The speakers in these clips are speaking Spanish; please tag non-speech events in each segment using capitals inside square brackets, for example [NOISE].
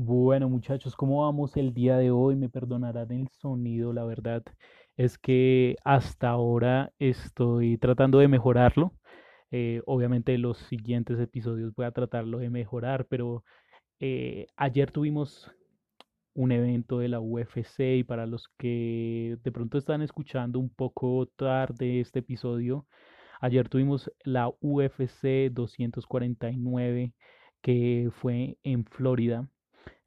Bueno, muchachos, ¿cómo vamos el día de hoy? Me perdonarán el sonido, la verdad es que hasta ahora estoy tratando de mejorarlo. Eh, obviamente los siguientes episodios voy a tratarlo de mejorar, pero eh, ayer tuvimos un evento de la UFC y para los que de pronto están escuchando un poco tarde este episodio, ayer tuvimos la UFC 249 que fue en Florida.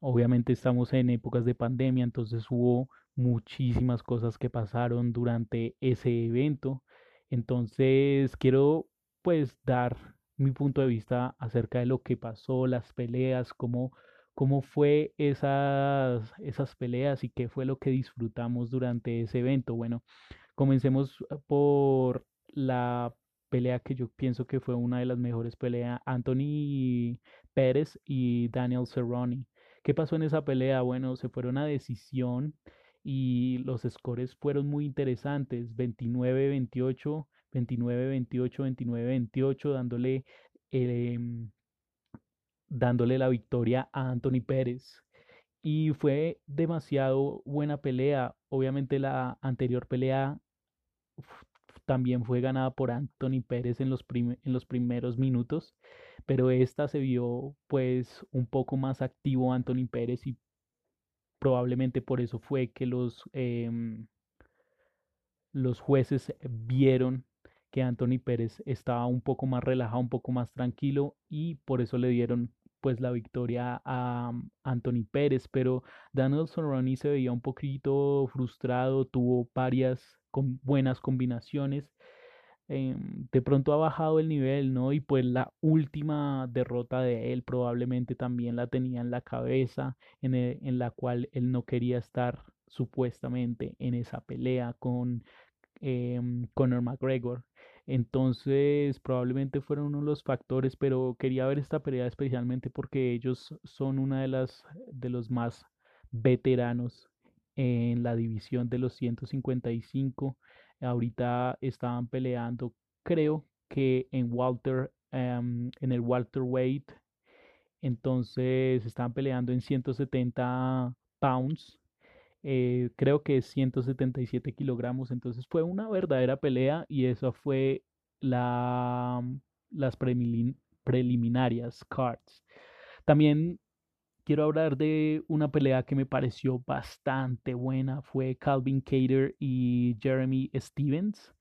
Obviamente estamos en épocas de pandemia, entonces hubo muchísimas cosas que pasaron durante ese evento. Entonces quiero pues dar mi punto de vista acerca de lo que pasó, las peleas, cómo, cómo fue esas, esas peleas y qué fue lo que disfrutamos durante ese evento. Bueno, comencemos por la pelea que yo pienso que fue una de las mejores peleas, Anthony Pérez y Daniel Cerrone. ¿Qué pasó en esa pelea? Bueno, se fueron a decisión y los scores fueron muy interesantes, 29-28, 29-28, 29-28, dándole, em, dándole la victoria a Anthony Pérez. Y fue demasiado buena pelea. Obviamente la anterior pelea también fue ganada por Anthony Pérez en los, en los primeros minutos, pero esta se vio pues un poco más activo Anthony Pérez y probablemente por eso fue que los, em, los jueces vieron que Anthony Pérez estaba un poco más relajado, un poco más tranquilo y por eso le dieron pues la victoria a Anthony Pérez, pero Daniel Cerrone se veía un poquito frustrado, tuvo varias con buenas combinaciones Em, de pronto ha bajado el nivel, ¿no? Y pues la última derrota de él probablemente también la tenía en la cabeza, en, e, en la cual él no quería estar supuestamente en esa pelea con eh, Conor McGregor. Entonces, probablemente fueron uno de los factores, pero quería ver esta pelea especialmente porque ellos son una de las de los más veteranos en la división de los 155 Ahorita estaban peleando, creo que en Walter, em, en el Walter Weight. Entonces estaban peleando en 170 pounds. Eh, creo que es 177 kilogramos. Entonces fue una verdadera pelea y eso fue la, las preliminarias cards. También quiero hablar de una pelea que me pareció bastante buena. Fue Calvin Cater y Jeremy Stevens.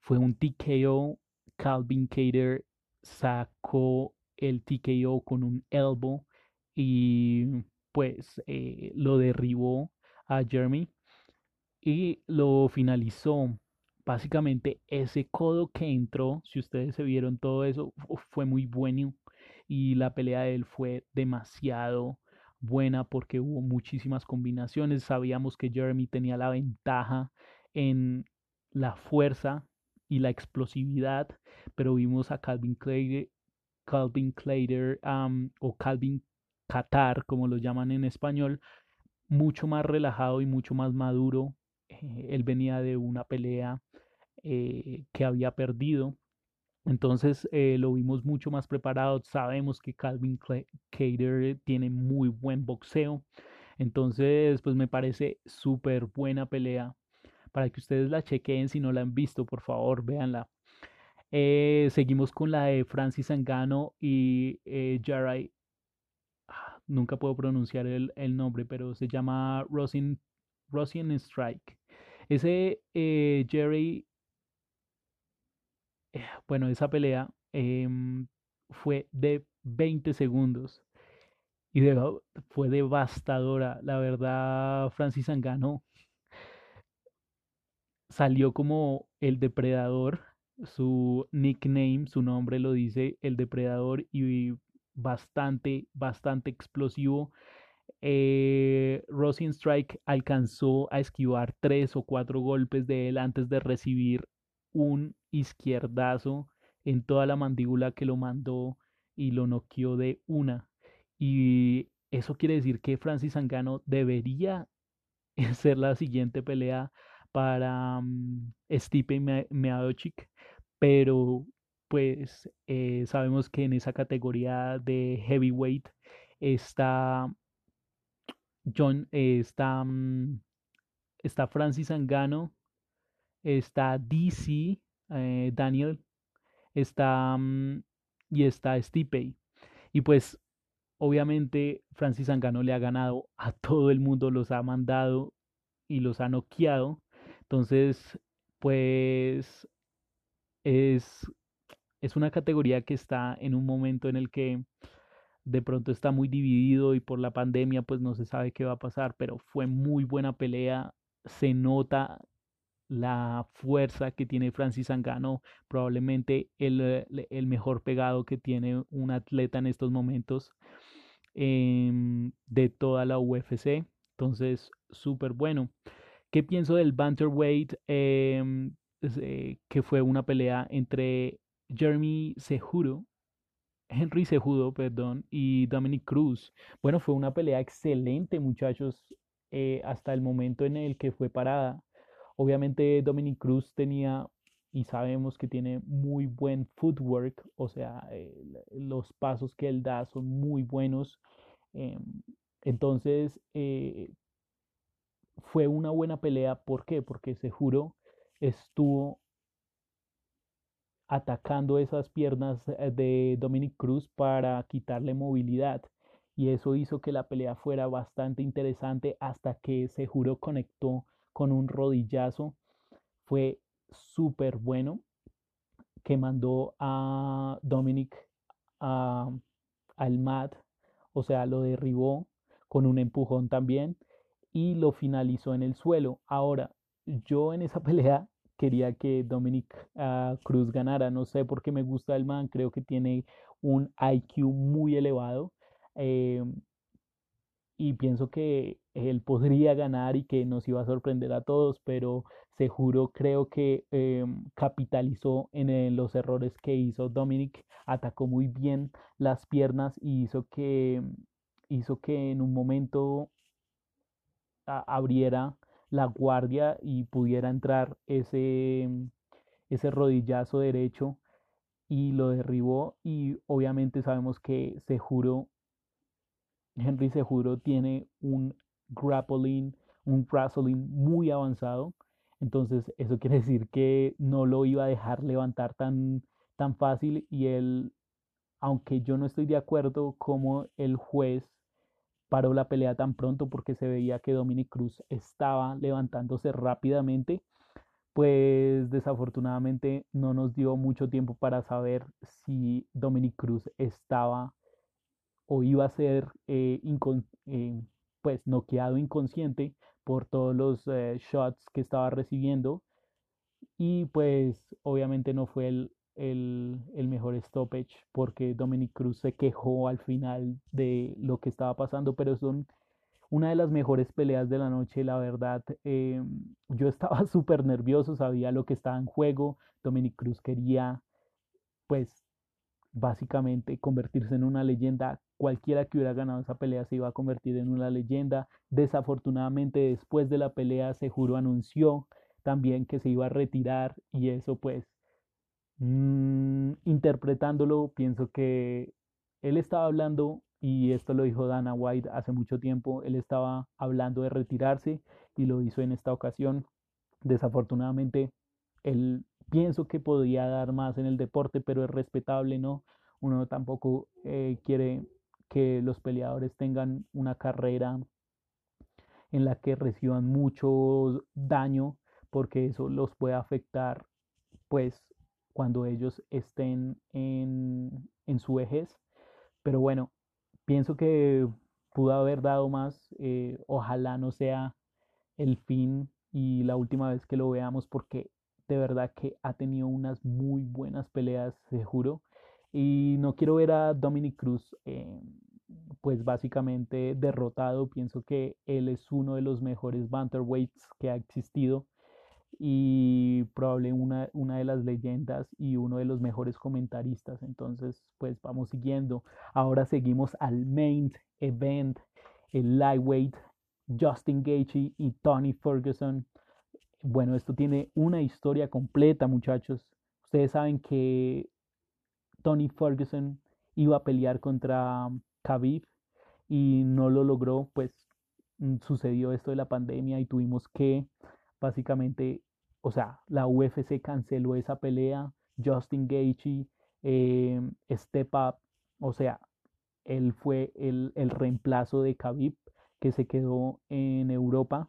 Fue un TKO. Calvin Cater sacó el TKO con un elbow y pues eh, lo derribó a Jeremy y lo finalizó. Básicamente ese codo que entró, si ustedes se vieron todo eso, fue muy bueno y la pelea de él fue demasiado buena porque hubo muchísimas combinaciones. Sabíamos que Jeremy tenía la ventaja en la fuerza y la explosividad, pero vimos a Calvin Clay, Calvin Clader o Calvin Qatar, como lo llaman en español, mucho más relajado y mucho más maduro. Eh, él venía de una pelea eh, que había perdido entonces eh, lo vimos mucho más preparado. Sabemos que Calvin Cater tiene muy buen boxeo. Entonces, pues me parece súper buena pelea. Para que ustedes la chequeen si no la han visto, por favor, véanla. Eh, seguimos con la de Francis Angano y eh, Jarai. Ah, nunca puedo pronunciar el, el, nombre, pero se llama Rosin, Rosin Strike. Ese eh, Jerry [LAUGHS] bueno, esa pelea em, fue de 20 segundos y fue devastadora. La verdad, Francis Angano salió como el depredador. Su nickname, su nombre lo dice el depredador y bastante, bastante explosivo. Eh, Rosin Strike alcanzó a esquivar tres o cuatro golpes de él antes de recibir un izquierdazo en toda la mandíbula que lo mandó y lo noqueó de una. Y eso quiere decir que Francis Sangano debería [LAUGHS] ser la siguiente pelea para um, Stipe Miocic, pero pues eh, sabemos que en esa categoría de heavyweight está John, eh, está, mm, está Francis Angano, está DC, eh, Daniel, está mm, y está Stipe. Y pues obviamente Francis Angano le ha ganado a todo el mundo, los ha mandado y los ha noqueado. Entonces, pues es, es una categoría que está en un momento en el que de pronto está muy dividido y por la pandemia pues no se sabe qué va a pasar, pero fue muy buena pelea, se nota la fuerza que tiene Francis Angano, probablemente el, eh, el mejor pegado que tiene un atleta en estos momentos em, de toda la UFC. Entonces, súper bueno. ¿Qué pienso del Banterweight? Eh, que fue una pelea entre Jeremy Sejuro, Henry Sejudo, perdón, y Dominic Cruz. Bueno, fue una pelea excelente, muchachos, eh, hasta el momento en el que fue parada. Obviamente Dominic Cruz tenía y sabemos que tiene muy buen footwork, o sea, los pasos que él da son muy buenos. Em, entonces, eh, fue una buena pelea. ¿Por qué? Porque se juro estuvo atacando esas piernas eh, de Dominic Cruz para quitarle movilidad. Y eso hizo que la pelea fuera bastante interesante hasta que se juro conectó con un rodillazo. Fue súper bueno que mandó a Dominic al mat, o sea, lo derribó con un empujón también y lo finalizó en el suelo. Ahora, yo en esa [LAUGHS] pelea quería que Dominic ah, Cruz ganara. No sé por qué me gusta el man, creo que tiene un IQ muy elevado. Eh, y pienso que él podría ganar y que nos iba a sorprender a todos, pero se juro creo que eh, capitalizó en los errores que hizo Dominic, atacó muy bien las piernas y hizo que, hizo que en un momento abriera la guardia y pudiera entrar ese, ese rodillazo derecho y lo derribó y obviamente sabemos que Sejuro, Henry Sejuro tiene un grappling, un wrestling muy avanzado, entonces eso quiere decir que no lo iba a dejar levantar tan, tan fácil y él, aunque yo no estoy de acuerdo como el juez paró la pelea tan pronto porque se veía que Dominic Cruz estaba levantándose rápidamente, pues desafortunadamente no nos dio mucho tiempo para saber si Dominic Cruz estaba o iba a ser eh, eh, pues noqueado inconsciente por todos los eh, shots que estaba recibiendo y pues obviamente no fue el, el, mejor stoppage porque Dominic Cruz se quejó al final de lo que estaba pasando, pero son una de las mejores peleas de la noche, la verdad. Eh, yo estaba [LAUGHS] súper nervioso, sabía lo que estaba en juego. Dominic Cruz quería, pues, básicamente convertirse en una leyenda. Cualquiera que hubiera ganado esa pelea se iba a convertir en una leyenda. Desafortunadamente, después de la pelea, se juro anunció también que se iba a retirar y eso pues Mm, interpretándolo, pienso que él estaba hablando, y esto lo dijo Dana White hace mucho tiempo, él estaba hablando de retirarse y lo hizo en esta ocasión. Desafortunadamente, él pienso que podía dar más en el deporte, pero es respetable, ¿no? Uno tampoco eh, quiere que los peleadores tengan una carrera en la que reciban mucho daño, porque eso los puede afectar, pues, cuando ellos estén en, su vejez. Pero bueno, pienso que pudo haber dado más. Eh, ojalá no sea el fin y la última vez que lo veamos porque de verdad que ha tenido unas muy buenas peleas, se juro. Y no quiero ver a Dominic Cruz eh, pues básicamente derrotado. Pienso que él es uno de los mejores banterweights que ha existido y probable una, una de las leyendas y uno de los mejores comentaristas. Entonces, pues vamos siguiendo. Ahora seguimos al main event, el lightweight, Justin Gaethje y Tony Ferguson. Bueno, esto tiene una historia completa, muchachos. Ustedes saben que Tony Ferguson iba a pelear contra Khabib y no lo logró, pues mm, sucedió esto de la pandemia y tuvimos que básicamente, o sea, la UFC canceló esa pelea, Justin Gaethje, eh, Step Up, o sea, él fue el, el reemplazo de Khabib que se quedó en Europa.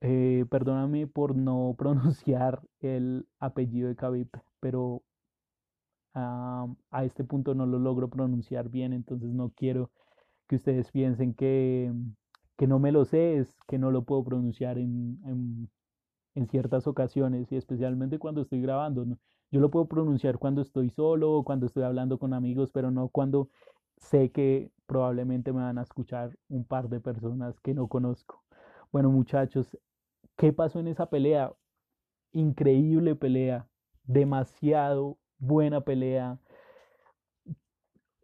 Eh, perdóname por no [LAUGHS] pronunciar el apellido de Khabib, pero ah, a este punto no lo logro pronunciar bien, entonces no quiero que ustedes piensen que, que no me lo sé, es que no lo puedo pronunciar en, en, en ciertas ocasiones y especialmente cuando estoy grabando. Yo lo puedo pronunciar cuando estoy solo o cuando estoy hablando con amigos, pero no cuando sé que probablemente me van a escuchar un par de personas que no conozco. Bueno, muchachos, ¿qué pasó en esa pelea? Increíble pelea, demasiado buena pelea.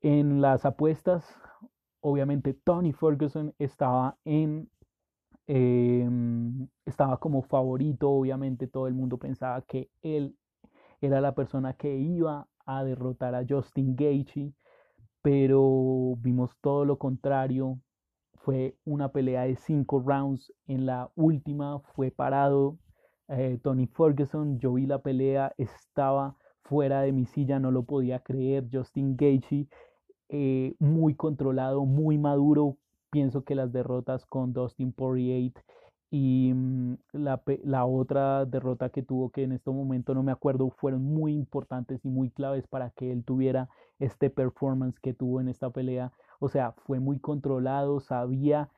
En las apuestas, obviamente Tony Ferguson estaba en em, estaba como favorito, obviamente todo el mundo pensaba que él era la persona que iba a derrotar a Justin Gaethje pero vimos todo lo contrario. Fue una pelea de cinco rounds. En la última fue parado eh, Tony Ferguson. Yo vi la pelea, estaba fuera de mi silla, no lo podía creer. Justin Gaethje, eh, muy controlado, muy maduro. Pienso que las derrotas con Dustin Poirier y mm, la, la, otra derrota que tuvo, que en este momento no me acuerdo, fueron muy importantes y muy claves para que él tuviera este performance que tuvo en esta pelea. O sea, fue muy controlado, sabía,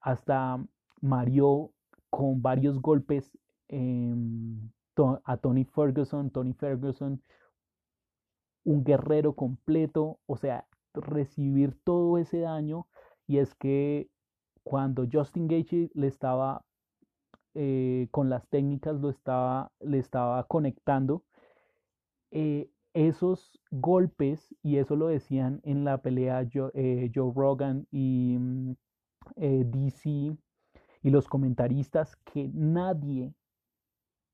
hasta Mario con varios golpes em, a Tony Ferguson, Tony Ferguson, un guerrero completo, o sea, recibir todo ese daño. Y es que cuando Justin Gaethje le estaba eh, con las técnicas lo estaba, le estaba conectando, eh, esos golpes, y eso lo decían en la pelea Joe, eh, Joe Rogan y mm, DC y los comentaristas, que nadie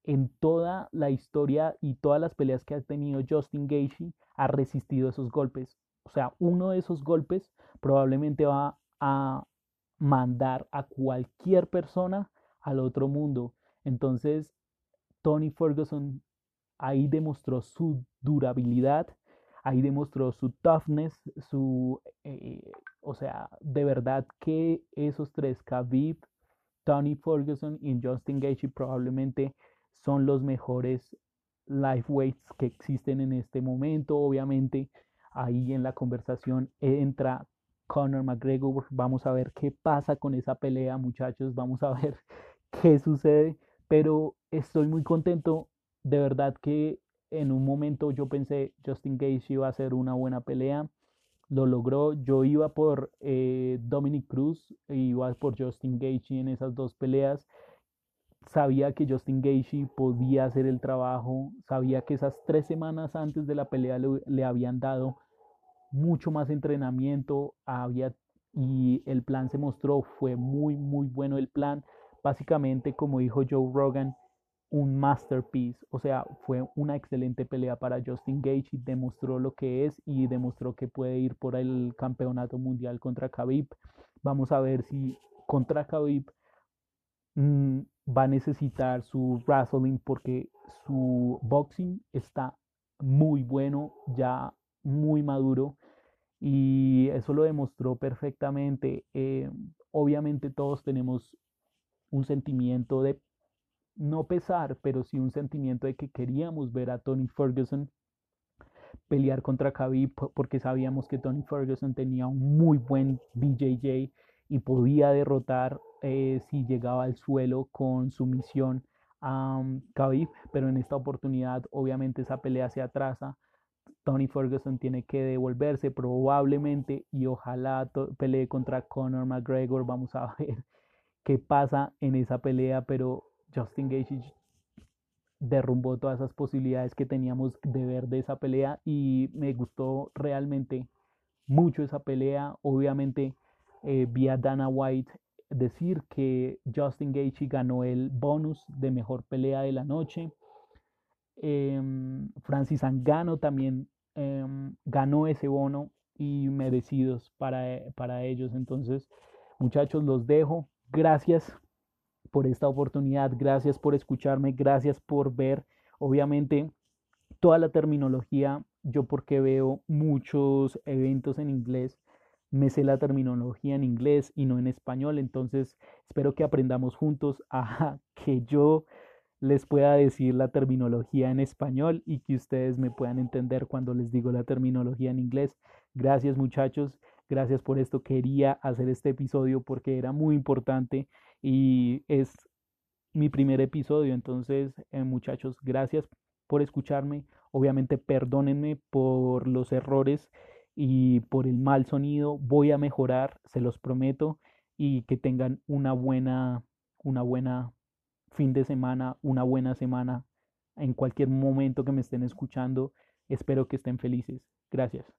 en toda la historia y todas las peleas que ha tenido Justin Gaethje ha resistido esos golpes. O sea, uno de esos golpes probablemente va a mandar a cualquier persona al otro mundo. Entonces, Tony Ferguson ahí demostró su durabilidad, ahí demostró su toughness, su, eh, o sea, de verdad que esos tres, Khabib, Tony Ferguson y Justin Gaethje probablemente son los mejores weights que existen en este momento. Obviamente, ahí en la conversación entra Conor McGregor. Vamos a ver qué pasa con esa pelea, muchachos. Vamos a ver [LAUGHS] qué sucede. Pero estoy muy contento. De verdad que en un momento yo pensé Justin Gaethje iba a ser una buena pelea. Lo logró. Yo iba por eh, Dominic Cruz, iba por Justin Gaethje en esas dos peleas. Sabía que Justin Gaethje podía hacer el trabajo. Sabía que esas tres semanas antes de la pelea le habían dado mucho más entrenamiento había y el plan se mostró, fue muy, muy bueno el plan. Básicamente, como dijo Joe Rogan, un masterpiece, o sea, fue una excelente pelea para Justin Gage y demostró lo que es y demostró que puede ir por el campeonato mundial contra Khabib. Vamos a ver si contra Khabib mm, va a necesitar su wrestling porque su boxing está muy bueno, ya muy maduro y eso lo demostró perfectamente. Eh, obviamente todos tenemos un sentimiento de, no pesar, pero sí un sentimiento de que queríamos ver a Tony Ferguson pelear contra Khabib porque sabíamos que Tony Ferguson tenía un muy buen BJJ y podía derrotar eh, si llegaba al suelo con su misión a um, Khabib, pero en esta oportunidad obviamente esa pelea se atrasa Tony Ferguson tiene que devolverse probablemente y ojalá pelee contra Conor McGregor. Vamos a [LAUGHS] ver qué pasa en esa pelea, pero Justin Gaethje derrumbó todas esas posibilidades que teníamos de ver de esa pelea y me gustó realmente mucho esa pelea. Obviamente eh, vi a Dana White decir que Justin Gaethje ganó el bonus de mejor pelea de la noche. Em, Francis Angano también em, ganó ese bono y merecidos para, para ellos. Entonces, muchachos, los dejo. gracias por esta oportunidad, gracias por escucharme, gracias por ver, obviamente, toda la terminología, yo porque veo muchos eventos en inglés, me sé la terminología en inglés y no en español, entonces espero que aprendamos juntos a [LAUGHS] que yo les pueda decir la terminología en español y que ustedes me puedan entender cuando les digo la terminología en inglés. Gracias muchachos, gracias por esto. Quería hacer este episodio porque era muy importante y es mi primer episodio. Entonces, eh, muchachos, gracias por escucharme. Obviamente, perdónenme por los errores y por el mal sonido. Voy a mejorar, se los prometo, y que tengan una buena, una buena fin de semana, una buena semana, en cualquier momento que me estén escuchando. Espero que estén felices. Gracias.